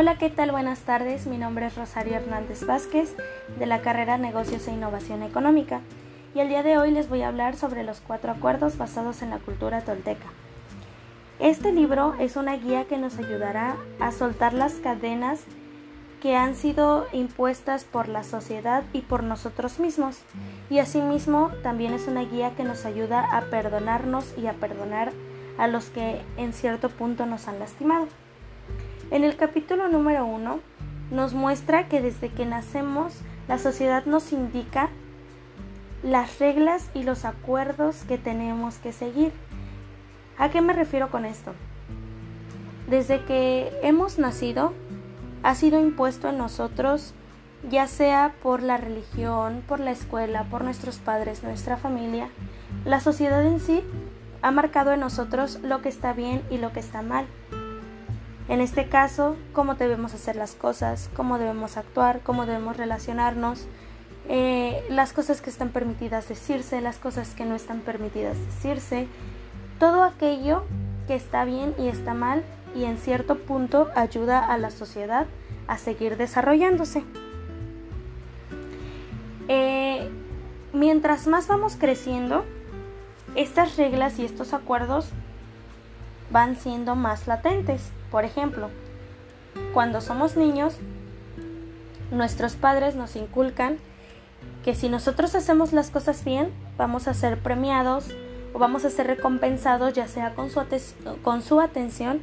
Hola, ¿qué tal? Buenas tardes. Mi nombre es Rosario Hernández Vázquez de la carrera Negocios e Innovación Económica y el día de hoy les voy a hablar sobre los cuatro acuerdos basados en la cultura tolteca. Este libro es una guía que nos ayudará a soltar las cadenas que han sido impuestas por la sociedad y por nosotros mismos. Y asimismo también es una guía que nos ayuda a perdonarnos y a perdonar a los que en cierto punto nos han lastimado. En el capítulo número uno nos muestra que desde que nacemos la sociedad nos indica las reglas y los acuerdos que tenemos que seguir. ¿A qué me refiero con esto? Desde que hemos nacido ha sido impuesto en nosotros ya sea por la religión, por la escuela, por nuestros padres, nuestra familia, la sociedad en sí ha marcado en nosotros lo que está bien y lo que está mal. En este caso, cómo debemos hacer las cosas, cómo debemos actuar, cómo debemos relacionarnos, eh, las cosas que están permitidas decirse, las cosas que no están permitidas decirse, todo aquello que está bien y está mal y en cierto punto ayuda a la sociedad a seguir desarrollándose. Eh, mientras más vamos creciendo, estas reglas y estos acuerdos van siendo más latentes. Por ejemplo, cuando somos niños, nuestros padres nos inculcan que si nosotros hacemos las cosas bien, vamos a ser premiados o vamos a ser recompensados ya sea con su, con su atención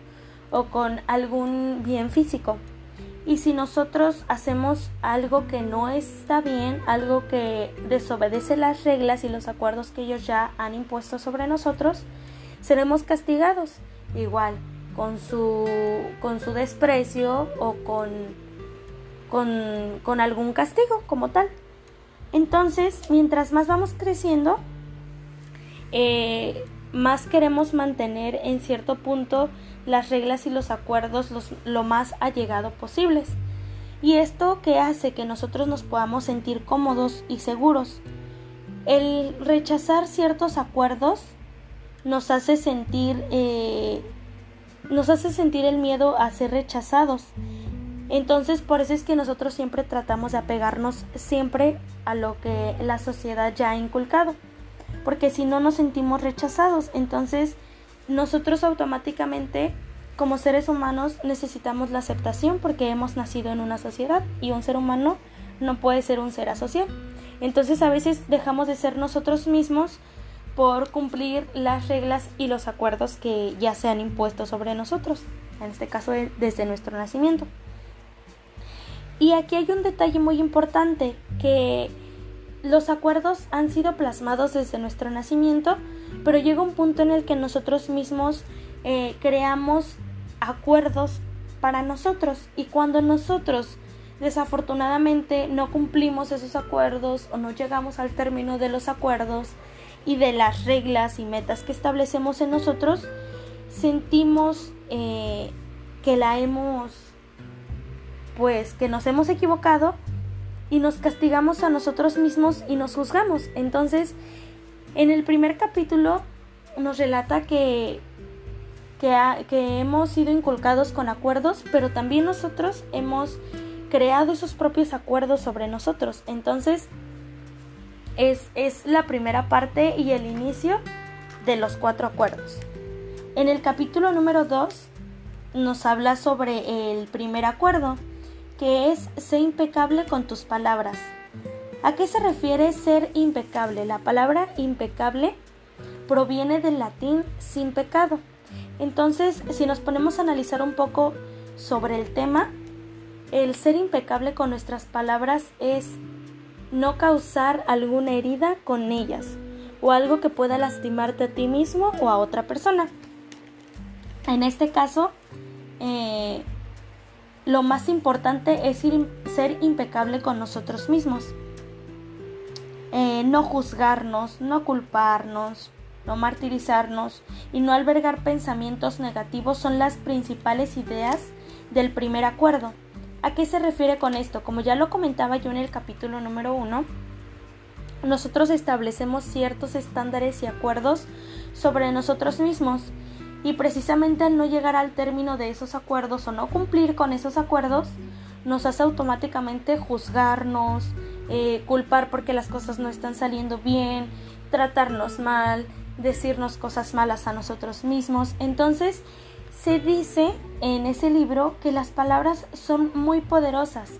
o con algún bien físico. Y si nosotros hacemos algo que no está bien, algo que desobedece las reglas y los acuerdos que ellos ya han impuesto sobre nosotros, seremos castigados. Igual, con su, con su desprecio o con, con, algún castigo como tal. Entonces, mientras más vamos creciendo, eh, más queremos mantener en cierto punto las reglas y los acuerdos lo más allegado posibles. ¿Y esto que hace que nosotros nos podamos sentir cómodos y seguros? El rechazar ciertos acuerdos nos hace sentir eh, nos hace sentir el miedo a ser rechazados. Entonces por eso es que nosotros siempre tratamos de apegarnos siempre a lo que la sociedad ya ha inculcado. Porque si no nos sentimos rechazados, entonces nosotros automáticamente como seres humanos necesitamos la aceptación porque hemos nacido en una sociedad y un ser humano no puede ser un ser asocial. Entonces a veces dejamos de ser nosotros mismos por cumplir las reglas y los acuerdos que ya se han impuesto sobre nosotros, en este caso desde nuestro nacimiento. Y aquí hay un detalle muy importante, que los acuerdos han sido plasmados desde nuestro nacimiento, pero llega un punto en el que nosotros mismos eh, creamos acuerdos para nosotros y cuando nosotros desafortunadamente no cumplimos esos acuerdos o no llegamos al término de los acuerdos, y de las reglas y metas que establecemos en nosotros, sentimos eh, que la hemos, pues que nos hemos equivocado y nos castigamos a nosotros mismos y nos juzgamos. Entonces, en el primer capítulo nos relata que, que, que hemos sido inculcados con acuerdos, pero también nosotros hemos creado esos propios acuerdos sobre nosotros. Entonces, es, la primera parte y el inicio de los cuatro acuerdos. En el capítulo número 2 nos habla sobre el primer acuerdo, que es ser impecable con tus palabras. ¿A qué se refiere ser impecable? La palabra impecable proviene del latín sin pecado. Entonces, si nos ponemos a analizar un poco sobre el tema, el ser impecable con nuestras palabras es no causar alguna herida con ellas o algo que pueda lastimarte a ti mismo o a otra persona. En este caso, eh, lo más importante es ser impecable con nosotros mismos. Eh, no juzgarnos, no culparnos, no martirizarnos y no albergar pensamientos negativos son las principales ideas del primer acuerdo. ¿A qué se refiere con esto? Como ya lo comentaba yo en el capítulo número uno, nosotros establecemos ciertos estándares y acuerdos sobre nosotros mismos Y precisamente al no llegar al término de esos acuerdos o no cumplir con esos acuerdos, nos hace automáticamente juzgarnos, eh, culpar porque las cosas no están saliendo bien, tratarnos mal, decirnos cosas malas a nosotros mismos. Entonces, se dice en ese libro que las palabras son muy poderosas.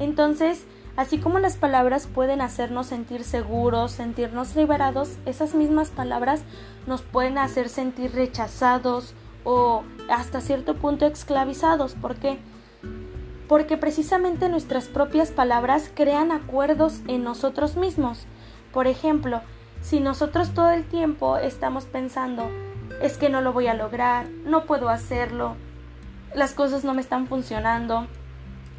Entonces, así como las palabras pueden hacernos sentir seguros, sentirnos liberados, esas mismas palabras nos pueden hacer sentir rechazados o hasta cierto punto esclavizados. ¿Por qué? Porque precisamente nuestras propias palabras crean acuerdos en nosotros mismos. Por ejemplo, si nosotros todo el tiempo estamos pensando, es que no lo voy a lograr, no puedo hacerlo, las cosas no me están funcionando,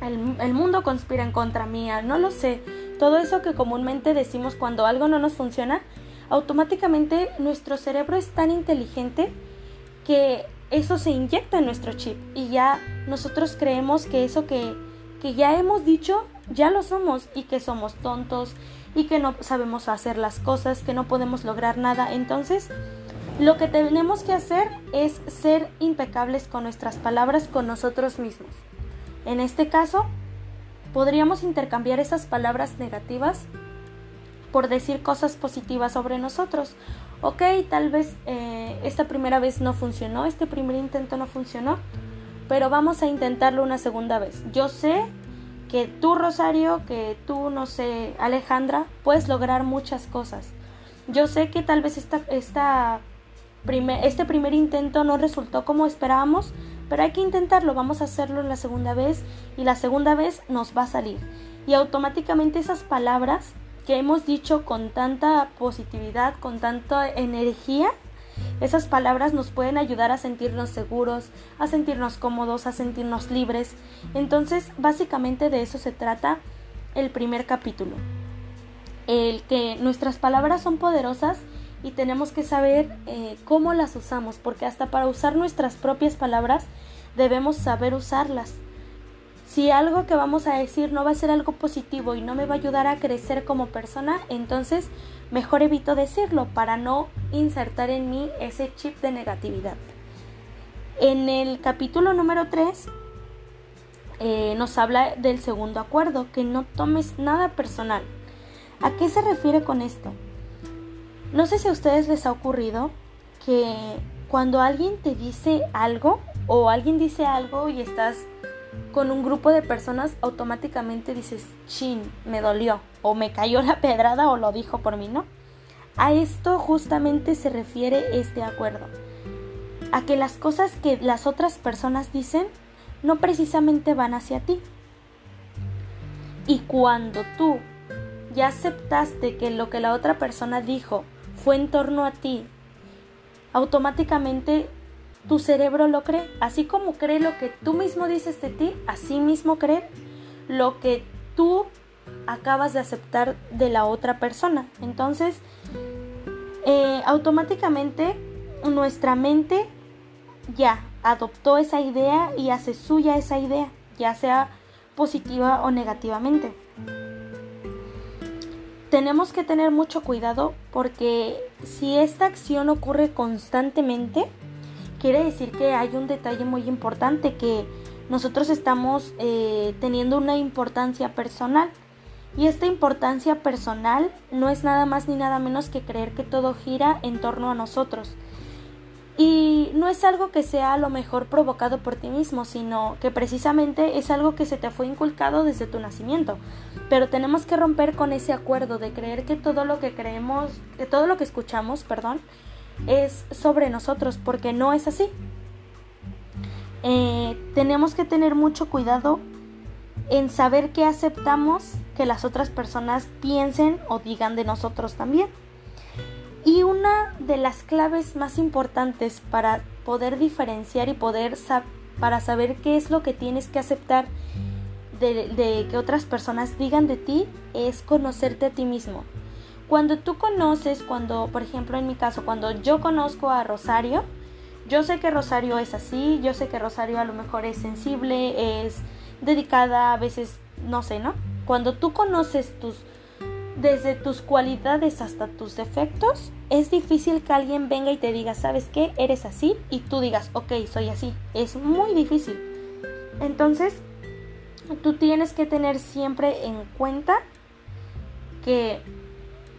el, mundo conspira en contra mía, no lo sé, todo eso que comúnmente decimos cuando algo no nos funciona, automáticamente nuestro cerebro es tan inteligente que eso se inyecta en nuestro chip y ya nosotros creemos que eso que, que ya hemos dicho ya lo somos y que somos tontos y que no sabemos hacer las cosas, que no podemos lograr nada. Entonces, lo que tenemos que hacer es ser impecables con nuestras palabras con nosotros mismos. En este caso, podríamos intercambiar esas palabras negativas por decir cosas positivas sobre nosotros. Ok, tal vez eh, esta primera vez no funcionó, este primer intento no funcionó, pero vamos a intentarlo una segunda vez. Yo sé que tú, Rosario, que tú, no sé, Alejandra, puedes lograr muchas cosas. Yo sé que tal vez esta, esta este primer intento no resultó como esperábamos, pero hay que intentarlo, vamos a hacerlo la segunda vez y la segunda vez nos va a salir. Y automáticamente esas palabras que hemos dicho con tanta positividad, con tanta energía, esas palabras nos pueden ayudar a sentirnos seguros, a sentirnos cómodos, a sentirnos libres. Entonces, básicamente de eso se trata el primer capítulo. El que nuestras palabras son poderosas y tenemos que saber eh, cómo las usamos, porque hasta para usar nuestras propias palabras debemos saber usarlas. Si algo que vamos a decir no va a ser algo positivo y no me va a ayudar a crecer como persona, entonces mejor evito decirlo para no insertar en mí ese chip de negatividad. En el capítulo número 3 eh, nos habla del segundo acuerdo, que no tomes nada personal. ¿A qué se refiere con esto? No sé si a ustedes les ha ocurrido que cuando alguien te dice algo o alguien dice algo y estás con un grupo de personas automáticamente dices, chin, me dolió, o me cayó la pedrada, o lo dijo por mí, ¿no? A esto justamente se refiere este acuerdo. A que las cosas que las otras personas dicen no precisamente van hacia ti. Y cuando tú ya aceptaste que lo que la otra persona dijo fue en torno a ti, automáticamente tu cerebro lo cree. Así como cree lo que tú mismo dices de ti, así mismo cree lo que tú acabas de aceptar de la otra persona. Entonces, eh, automáticamente nuestra mente ya adoptó esa idea y hace suya esa idea, ya sea positiva o negativamente. Tenemos que tener mucho cuidado porque si esta acción ocurre constantemente, quiere decir que hay un detalle muy importante que nosotros estamos eh, teniendo una importancia personal. Y esta importancia personal no es nada más ni nada menos que creer que todo gira en torno a nosotros. Y no es algo que sea a lo mejor provocado por ti mismo, sino que precisamente es algo que se te fue inculcado desde tu nacimiento. Pero tenemos que romper con ese acuerdo de creer que todo lo que creemos, que todo lo que escuchamos, perdón, es sobre nosotros, porque no es así. Eh, tenemos que tener mucho cuidado en saber qué aceptamos que las otras personas piensen o digan de nosotros también. Y una de las claves más importantes para poder diferenciar y poder para saber qué es lo que tienes que aceptar de, de que otras personas digan de ti es conocerte a ti mismo. Cuando tú conoces, cuando, por ejemplo, en mi caso, cuando yo conozco a Rosario, yo sé que Rosario es así, yo sé que Rosario a lo mejor es sensible, es dedicada, a veces, no sé, ¿no? Cuando tú conoces tus, desde tus cualidades hasta tus defectos, es difícil que alguien venga y te diga, ¿sabes qué? Eres así y tú digas, ok, soy así. Es muy difícil. Entonces, tú tienes que tener siempre en cuenta que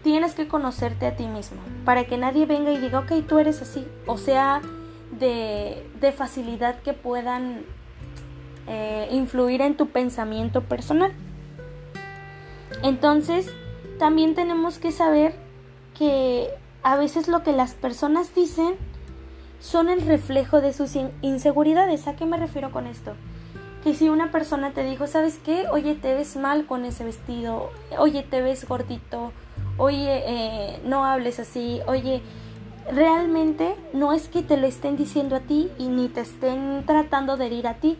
tienes que conocerte a ti mismo para que nadie venga y diga, ok, tú eres así. O sea, de, de facilidad que puedan eh, influir en tu pensamiento personal. Entonces, también tenemos que saber que a veces lo que las personas dicen son el reflejo de sus inseguridades. ¿A qué me refiero con esto? Que si una persona te dijo, ¿sabes qué? Oye, te ves mal con ese vestido, oye, te ves gordito, oye, eh, no hables así, oye, realmente no es que te lo estén diciendo a ti y ni te estén tratando de herir a ti,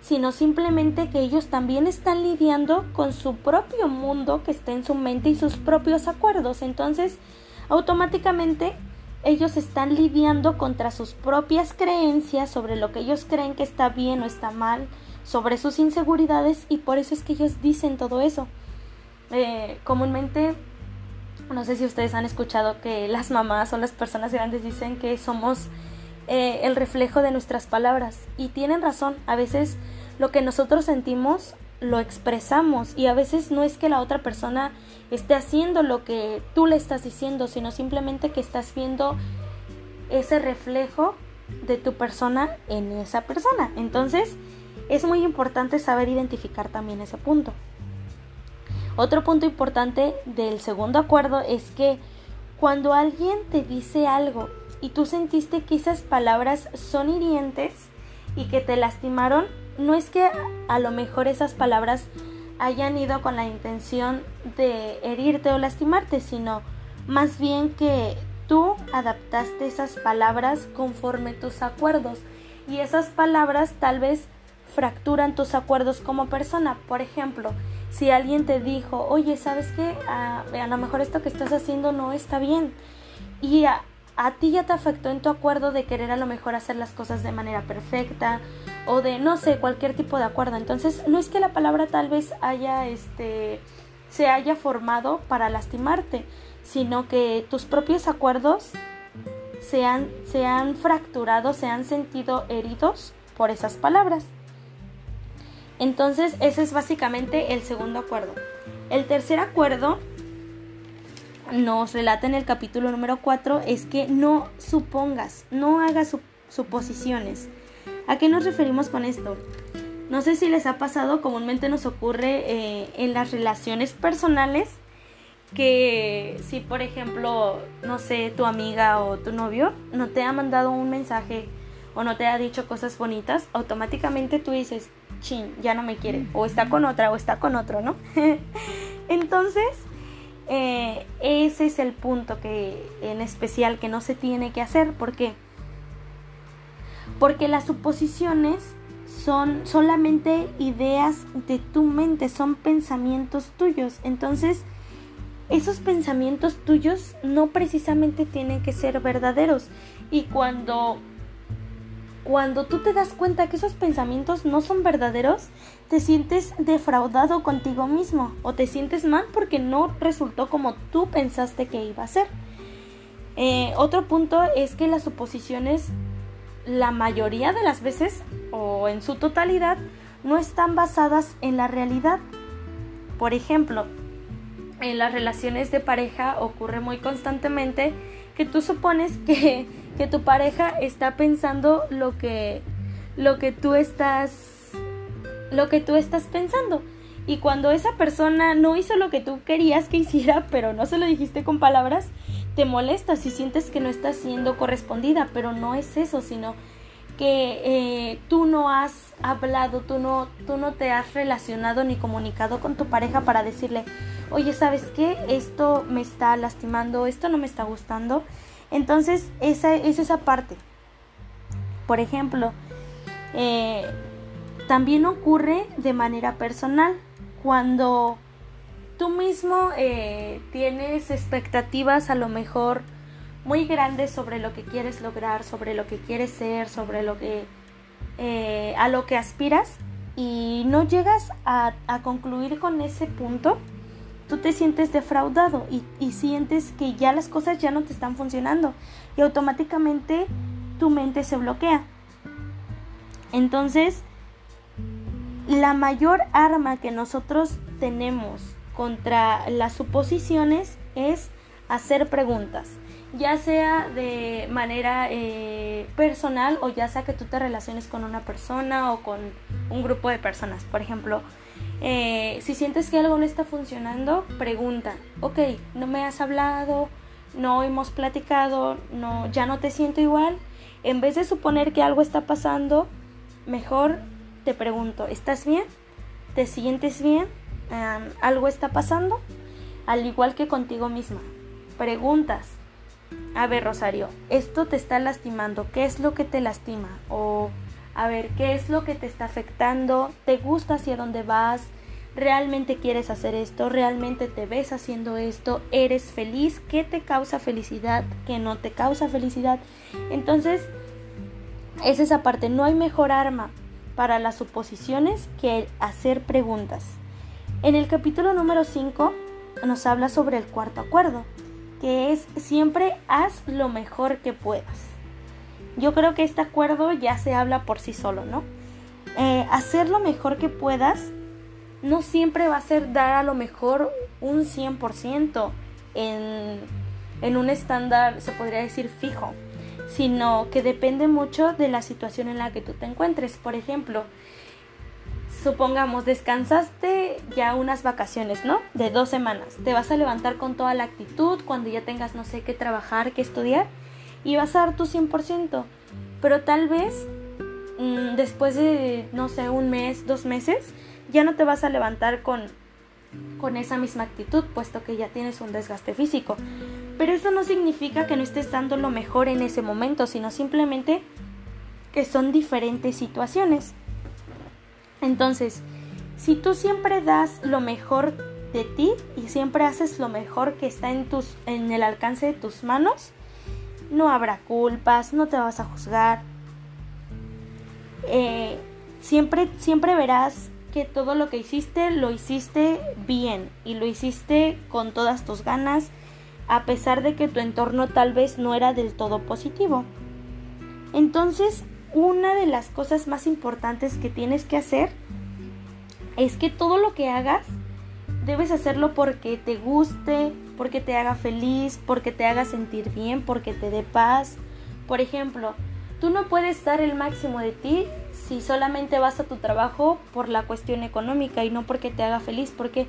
sino simplemente que ellos también están lidiando con su propio mundo que está en su mente y sus propios acuerdos. Entonces, automáticamente ellos están lidiando contra sus propias creencias sobre lo que ellos creen que está bien o está mal, sobre sus inseguridades y por eso es que ellos dicen todo eso. Eh, comúnmente, no sé si ustedes han escuchado que las mamás o las personas grandes dicen que somos eh, el reflejo de nuestras palabras. Y tienen razón, a veces lo que nosotros sentimos lo expresamos y a veces no es que la otra persona esté haciendo lo que tú le estás diciendo, sino simplemente que estás viendo ese reflejo de tu persona en esa persona. Entonces, es muy importante saber identificar también ese punto. Otro punto importante del segundo acuerdo es que cuando alguien te dice algo y tú sentiste que esas palabras son hirientes y que te lastimaron, no es que a lo mejor esas palabras hayan ido con la intención de herirte o lastimarte, sino más bien que tú adaptaste esas palabras conforme tus acuerdos y esas palabras tal vez fracturan tus acuerdos como persona. Por ejemplo, si alguien te dijo, oye, ¿sabes qué? A, a lo mejor esto que estás haciendo no está bien. Y a ti ya te afectó en tu acuerdo de querer a lo mejor hacer las cosas de manera perfecta o de no sé, cualquier tipo de acuerdo. Entonces, no es que la palabra tal vez haya este se haya formado para lastimarte, sino que tus propios acuerdos se han, se han fracturado, se han sentido heridos por esas palabras. Entonces, ese es básicamente el segundo acuerdo. El tercer acuerdo nos relata en el capítulo número 4 es que no supongas, no hagas suposiciones. ¿A qué nos referimos con esto? No sé si les ha pasado, comúnmente nos ocurre eh, en las relaciones personales que si por ejemplo, no sé, tu amiga o tu novio no te ha mandado un mensaje o no te ha dicho cosas bonitas, automáticamente tú dices, chin, ya no me quiere, o está con otra, o está con otro, ¿no? Entonces, eh, ese es el punto que en especial que no se tiene que hacer. ¿Por qué? Porque las suposiciones son solamente ideas de tu mente, son pensamientos tuyos. Entonces, esos pensamientos tuyos no precisamente tienen que ser verdaderos. Y cuando cuando tú te das cuenta que esos pensamientos no son verdaderos, te sientes defraudado contigo mismo o te sientes mal porque no resultó como tú pensaste que iba a ser. Eh, otro punto es que las suposiciones, la mayoría de las veces o en su totalidad, no están basadas en la realidad. Por ejemplo, en las relaciones de pareja ocurre muy constantemente que tú supones que que tu pareja está pensando lo que lo que tú estás lo que tú estás pensando. Y cuando esa persona no hizo lo que tú querías que hiciera, pero no se lo dijiste con palabras, te molestas y sientes que no estás siendo correspondida, pero no es eso, sino que eh, tú no has hablado, tú no, tú no te has relacionado ni comunicado con tu pareja para decirle, oye, ¿sabes qué? Esto me está lastimando, esto no me está gustando entonces, esa es esa parte. Por ejemplo, eh, también ocurre de manera personal cuando tú mismo eh, tienes expectativas a lo mejor muy grandes sobre lo que quieres lograr, sobre lo que quieres ser, sobre lo que eh, a lo que aspiras y no llegas a, concluir con ese punto, tú te sientes defraudado y, sientes que ya las cosas ya no te están funcionando y automáticamente tu mente se bloquea. Entonces, la mayor arma que nosotros tenemos contra las suposiciones es hacer preguntas, ya sea de manera eh, personal o ya sea que tú te relaciones con una persona o con un grupo de personas. Por ejemplo, eh, si sientes que algo no está funcionando, pregunta, ok, no me has hablado, no hemos platicado, no, ya no te siento igual. En vez de suponer que algo está pasando, mejor te pregunto, ¿estás bien? ¿Te sientes bien? ¿Algo está pasando? Al igual que contigo misma. Preguntas. A ver, Rosario, esto te está lastimando. ¿Qué es lo que te lastima? O, a ver, ¿qué es lo que te está afectando? ¿Te gusta hacia dónde vas? ¿Realmente quieres hacer esto? ¿Realmente te ves haciendo esto? ¿Eres feliz? ¿Qué te causa felicidad? ¿Qué no te causa felicidad? Entonces, es esa parte. No hay mejor arma para las suposiciones que hacer preguntas. En el capítulo número 5 nos habla sobre el cuarto acuerdo, que es siempre haz lo mejor que puedas. Yo creo que este acuerdo ya se habla por sí solo, ¿no? Eh, hacer lo mejor que puedas no siempre va a ser dar a lo mejor un 100% en, en un estándar, se podría decir, fijo, sino que depende mucho de la situación en la que tú te encuentres. Por ejemplo, supongamos, descansaste ya unas vacaciones, ¿no? De dos semanas. Te vas a levantar con toda la actitud cuando ya tengas, no sé, qué trabajar, qué estudiar, y vas a dar tu 100%. Pero tal vez mm, después de, no sé, un mes, dos meses, ya no te vas a levantar con, con esa misma actitud, puesto que ya tienes un desgaste físico. Pero eso no significa que no estés dando lo mejor en ese momento, sino simplemente que son diferentes situaciones. Entonces, si tú siempre das lo mejor de ti y siempre haces lo mejor que está en, tus, en el alcance de tus manos, no habrá culpas, no te vas a juzgar. Eh, siempre, siempre verás que todo lo que hiciste lo hiciste bien y lo hiciste con todas tus ganas, a pesar de que tu entorno tal vez no era del todo positivo. Entonces, una de las cosas más importantes que tienes que hacer es que todo lo que hagas debes hacerlo porque te guste, porque te haga feliz, porque te haga sentir bien, porque te dé paz. Por ejemplo, tú no puedes dar el máximo de ti si solamente vas a tu trabajo por la cuestión económica y no porque te haga feliz, porque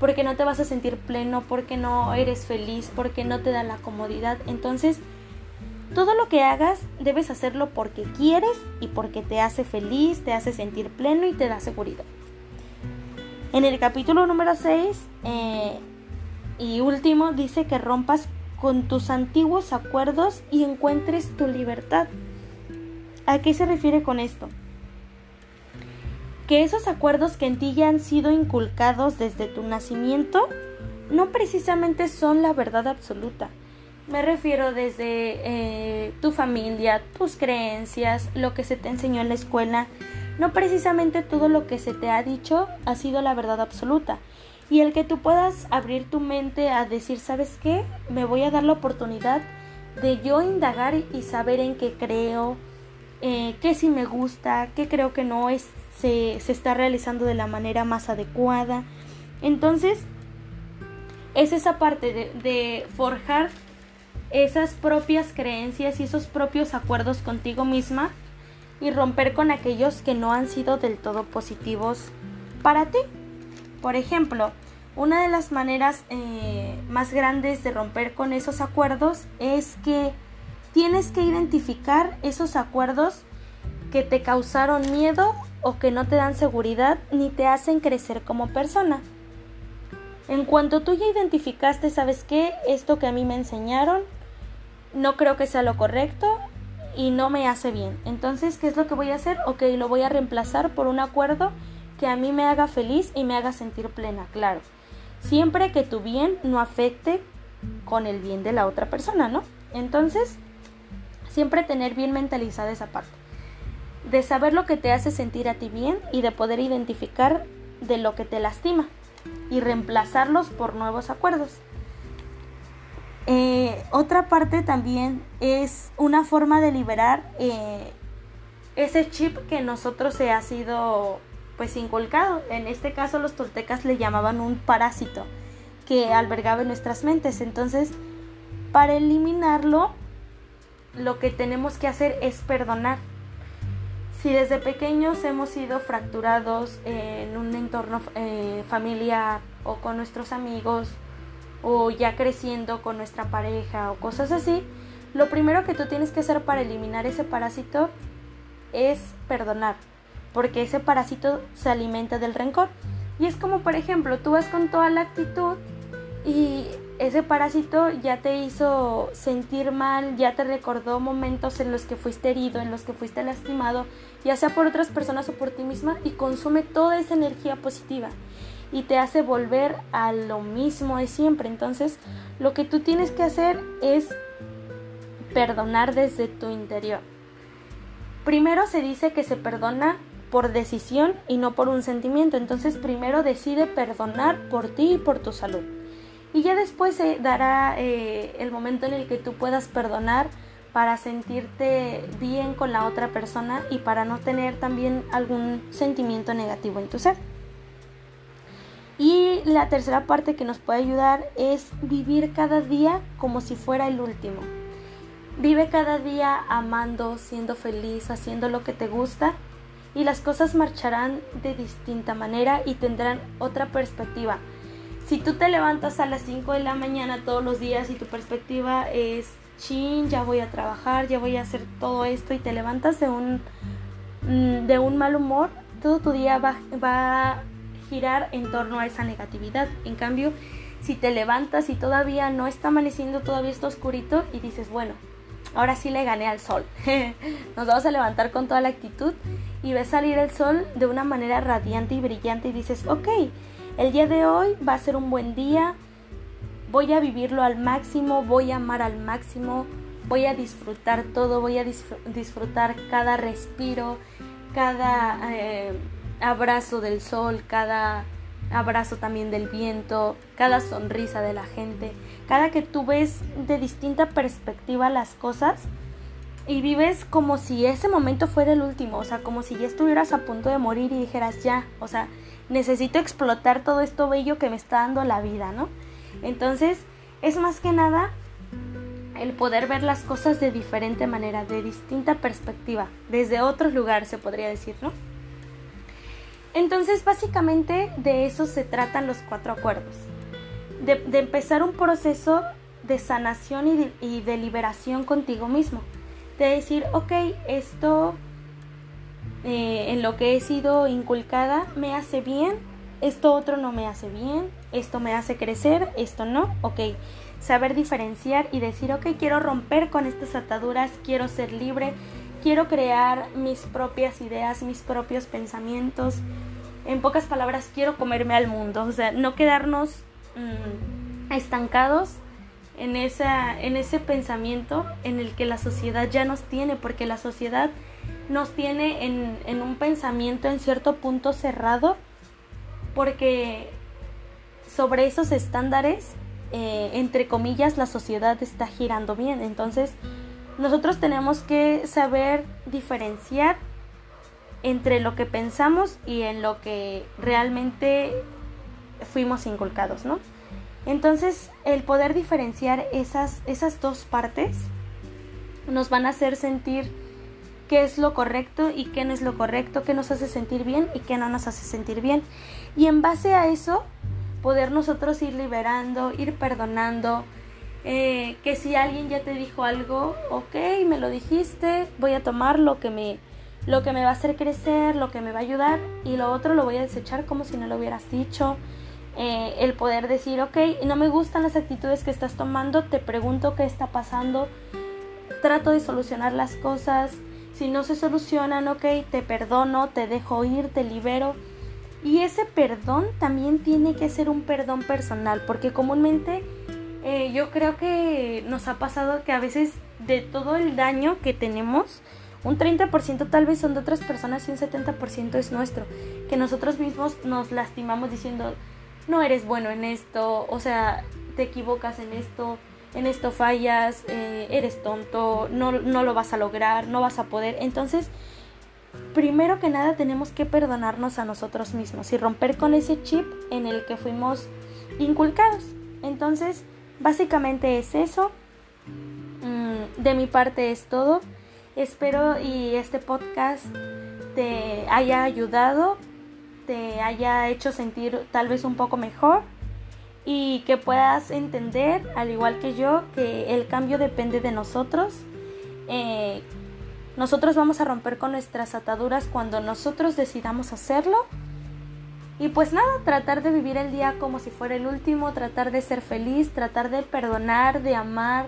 porque no te vas a sentir pleno, porque no eres feliz, porque no te da la comodidad. Entonces, todo lo que hagas debes hacerlo porque quieres y porque te hace feliz, te hace sentir pleno y te da seguridad. En el capítulo número 6 eh, y último dice que rompas con tus antiguos acuerdos y encuentres tu libertad. ¿A qué se refiere con esto? Que esos acuerdos que en ti ya han sido inculcados desde tu nacimiento no precisamente son la verdad absoluta me refiero desde eh, tu familia, tus creencias, lo que se te enseñó en la escuela. No precisamente todo lo que se te ha dicho ha sido la verdad absoluta. Y el que tú puedas abrir tu mente a decir, ¿sabes qué? Me voy a dar la oportunidad de yo indagar y saber en qué creo, eh, qué sí me gusta, qué creo que no es, se, está realizando de la manera más adecuada. Entonces, es esa parte de, de forjar esas propias creencias y esos propios acuerdos contigo misma y romper con aquellos que no han sido del todo positivos para ti. Por ejemplo, una de las maneras eh, más grandes de romper con esos acuerdos es que tienes que identificar esos acuerdos que te causaron miedo o que no te dan seguridad ni te hacen crecer como persona. En cuanto tú ya identificaste, ¿sabes qué? Esto que a mí me enseñaron no creo que sea lo correcto y no me hace bien. Entonces, ¿qué es lo que voy a hacer? Ok, lo voy a reemplazar por un acuerdo que a mí me haga feliz y me haga sentir plena, claro. Siempre que tu bien no afecte con el bien de la otra persona, ¿no? Entonces, siempre tener bien mentalizada esa parte. De saber lo que te hace sentir a ti bien y de poder identificar de lo que te lastima. y reemplazarlos por nuevos acuerdos. Eh, otra parte también es una forma de liberar eh, ese chip que nosotros se ha sido pues inculcado. En este caso los toltecas le llamaban un parásito que albergaba en nuestras mentes. Entonces, para eliminarlo, lo que tenemos que hacer es perdonar. Si desde pequeños hemos sido fracturados en un entorno eh, familiar o con nuestros amigos o ya creciendo con nuestra pareja o cosas así, lo primero que tú tienes que hacer para eliminar ese parásito es perdonar, porque ese parásito se alimenta del rencor. Y es como, por ejemplo, tú vas con toda la actitud y ese parásito ya te hizo sentir mal, ya te recordó momentos en los que fuiste herido, en los que fuiste lastimado, ya sea por otras personas o por ti misma, y consume toda esa energía positiva y te hace volver a lo mismo de siempre. Entonces, lo que tú tienes que hacer es perdonar desde tu interior. Primero se dice que se perdona por decisión y no por un sentimiento. Entonces, primero decide perdonar por ti y por tu salud. Y ya después se dará eh, el momento en el que tú puedas perdonar para sentirte bien con la otra persona y para no tener también algún sentimiento negativo en tu ser. Y la tercera parte que nos puede ayudar es vivir cada día como si fuera el último. Vive cada día amando, siendo feliz, haciendo lo que te gusta y las cosas marcharán de distinta manera y tendrán otra perspectiva si tú te levantas a las 5 de la mañana todos los días y tu perspectiva es, chin, ya voy a trabajar, ya voy a hacer todo esto y te levantas de un, mm, de un mal humor, todo tu día va, va a girar en torno a esa negatividad. En cambio, si te levantas y todavía no está amaneciendo, todavía está oscurito y dices, bueno, ahora sí le gané al sol. Nos vamos a levantar con toda la actitud y ves salir el sol de una manera radiante y brillante y dices, ok, el día de hoy va a ser un buen día, voy a vivirlo al máximo, voy a amar al máximo, voy a disfrutar todo, voy a disfrutar cada respiro, cada eh, abrazo del sol, cada abrazo también del viento, cada sonrisa de la gente, cada que tú ves de distinta perspectiva las cosas y vives como si ese momento fuera el último, o sea, como si ya estuvieras a punto de morir y dijeras ya, o sea, necesito explotar todo esto bello que me está dando la vida, ¿no? Entonces, es más que nada el poder ver las cosas de diferente manera, de distinta perspectiva, desde otro lugar se podría decir, ¿no? Entonces, básicamente de eso se tratan los cuatro acuerdos. De, empezar un proceso de sanación y y de liberación contigo mismo. De decir, ok, esto eh, en lo que he sido inculcada me hace bien, esto otro no me hace bien, esto me hace crecer, esto no, ok. Saber diferenciar y decir, ok, quiero romper con estas ataduras, quiero ser libre, quiero crear mis propias ideas, mis propios pensamientos. En pocas palabras, quiero comerme al mundo, o sea, no quedarnos mm, estancados en, esa, en ese pensamiento en el que la sociedad ya nos tiene, porque la sociedad nos tiene en, un pensamiento en cierto punto cerrado porque sobre esos estándares, eh, entre comillas, la sociedad está girando bien. Entonces, nosotros tenemos que saber diferenciar entre lo que pensamos y en lo que realmente fuimos inculcados, ¿no? Entonces, el poder diferenciar esas, esas dos partes nos van a hacer sentir qué es lo correcto y qué no es lo correcto, qué nos hace sentir bien y qué no nos hace sentir bien. Y en base a eso, poder nosotros ir liberando, ir perdonando, eh, que si alguien ya te dijo algo, ok, me lo dijiste, voy a tomar lo que me, lo que me va a hacer crecer, lo que me va a ayudar y lo otro lo voy a desechar como si no lo hubieras dicho. Eh, el poder decir, ok, no me gustan las actitudes que estás tomando, te pregunto qué está pasando, trato de solucionar las cosas, si no se solucionan, ok, te perdono, te dejo ir, te libero. Y ese perdón también tiene que ser un perdón personal, porque comúnmente eh, yo creo que nos ha pasado que a veces de todo el daño que tenemos, un 30% tal vez son de otras personas y un 70% es nuestro. Que nosotros mismos nos lastimamos diciendo, no eres bueno en esto, o sea, te equivocas en esto, en esto fallas, eh, eres tonto, no, no lo vas a lograr, no vas a poder. Entonces, primero que nada tenemos que perdonarnos a nosotros mismos y romper con ese chip en el que fuimos inculcados. Entonces, básicamente es eso. Mm, de mi parte es todo. Espero y este podcast te haya ayudado, te haya hecho sentir tal vez un poco mejor y que puedas entender, al igual que yo, que el cambio depende de nosotros. Eh, nosotros vamos a romper con nuestras ataduras cuando nosotros decidamos hacerlo. Y pues nada, tratar de vivir el día como si fuera el último, tratar de ser feliz, tratar de perdonar, de amar,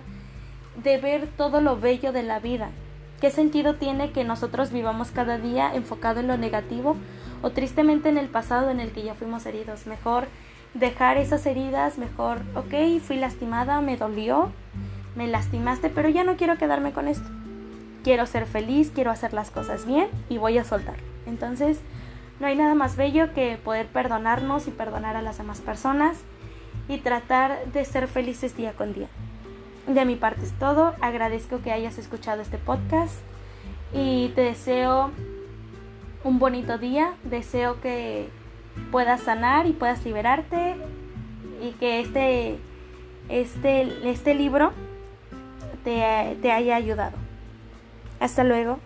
de ver todo lo bello de la vida. ¿Qué sentido tiene que nosotros vivamos cada día enfocado en lo negativo o tristemente en el pasado en el que ya fuimos heridos? Mejor dejar esas heridas, mejor, ok, fui lastimada, me dolió, me lastimaste, pero ya no quiero quedarme con esto. Quiero ser feliz, quiero hacer las cosas bien y voy a soltar. Entonces, no hay nada más bello que poder perdonarnos y perdonar a las demás personas y tratar de ser felices día con día. De mi parte es todo, agradezco que hayas escuchado este podcast y te deseo un bonito día, deseo que puedas sanar y puedas liberarte y que este, este, este libro te, te haya ayudado. Hasta luego.